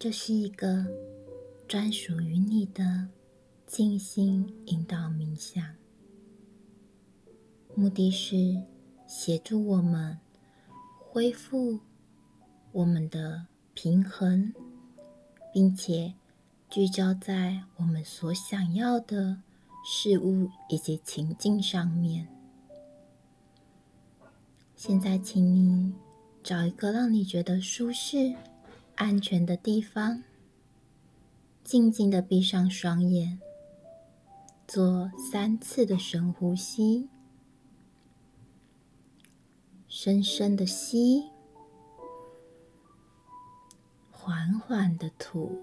这是一个专属于你的静心引导冥想，目的是协助我们恢复我们的平衡，并且聚焦在我们所想要的事物以及情境上面。现在，请你找一个让你觉得舒适、安全的地方，静静的闭上双眼，做三次的深呼吸，深深的吸，缓缓的吐，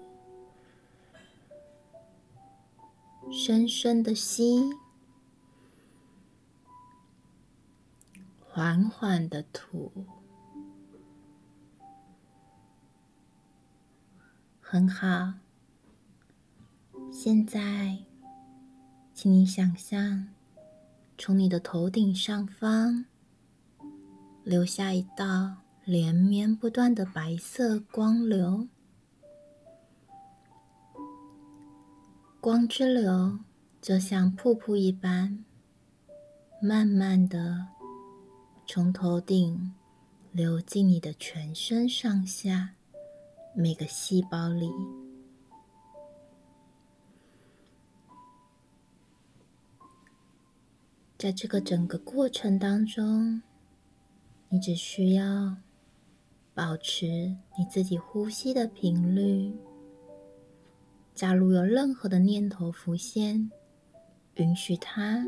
深深的吸。缓缓的吐，很好。现在，请你想象，从你的头顶上方留下一道连绵不断的白色光流，光之流就像瀑布一般，慢慢的。从头顶流进你的全身上下，每个细胞里。在这个整个过程当中，你只需要保持你自己呼吸的频率。假如有任何的念头浮现，允许它。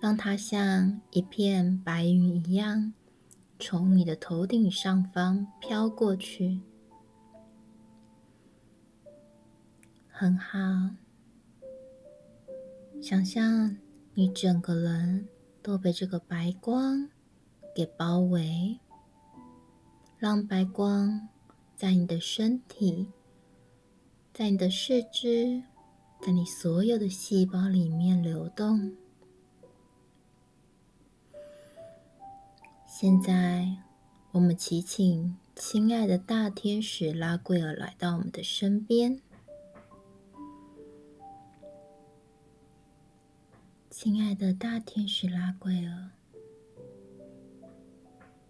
让它像一片白云一样，从你的头顶上方飘过去，很好。想象你整个人都被这个白光给包围，让白光在你的身体、在你的四肢、在你所有的细胞里面流动。现在，我们祈请亲爱的大天使拉贵尔来到我们的身边。亲爱的大天使拉贵尔，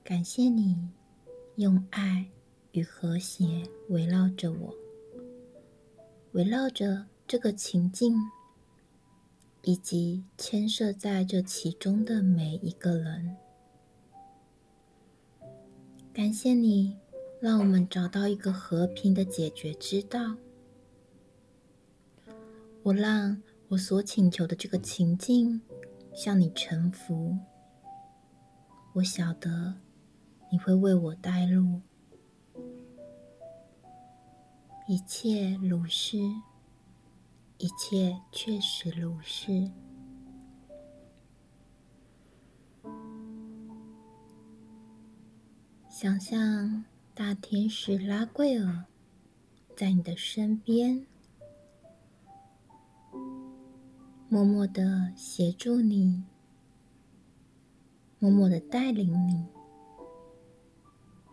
感谢你用爱与和谐围绕着我，围绕着这个情境，以及牵涉在这其中的每一个人。感谢你，让我们找到一个和平的解决之道。我让我所请求的这个情境向你臣服。我晓得你会为我带路，一切如是，一切确实如是。想象大天使拉贵尔在你的身边，默默的协助你，默默的带领你。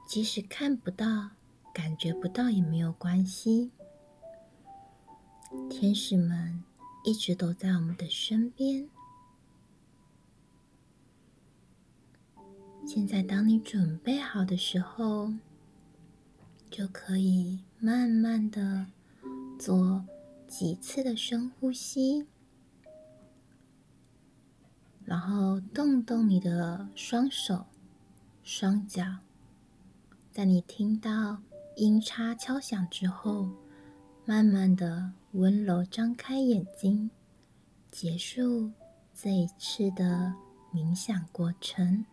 即使看不到、感觉不到也没有关系，天使们一直都在我们的身边。现在，当你准备好的时候，就可以慢慢的做几次的深呼吸，然后动动你的双手、双脚。在你听到音叉敲响之后，慢慢的温柔张开眼睛，结束这一次的冥想过程。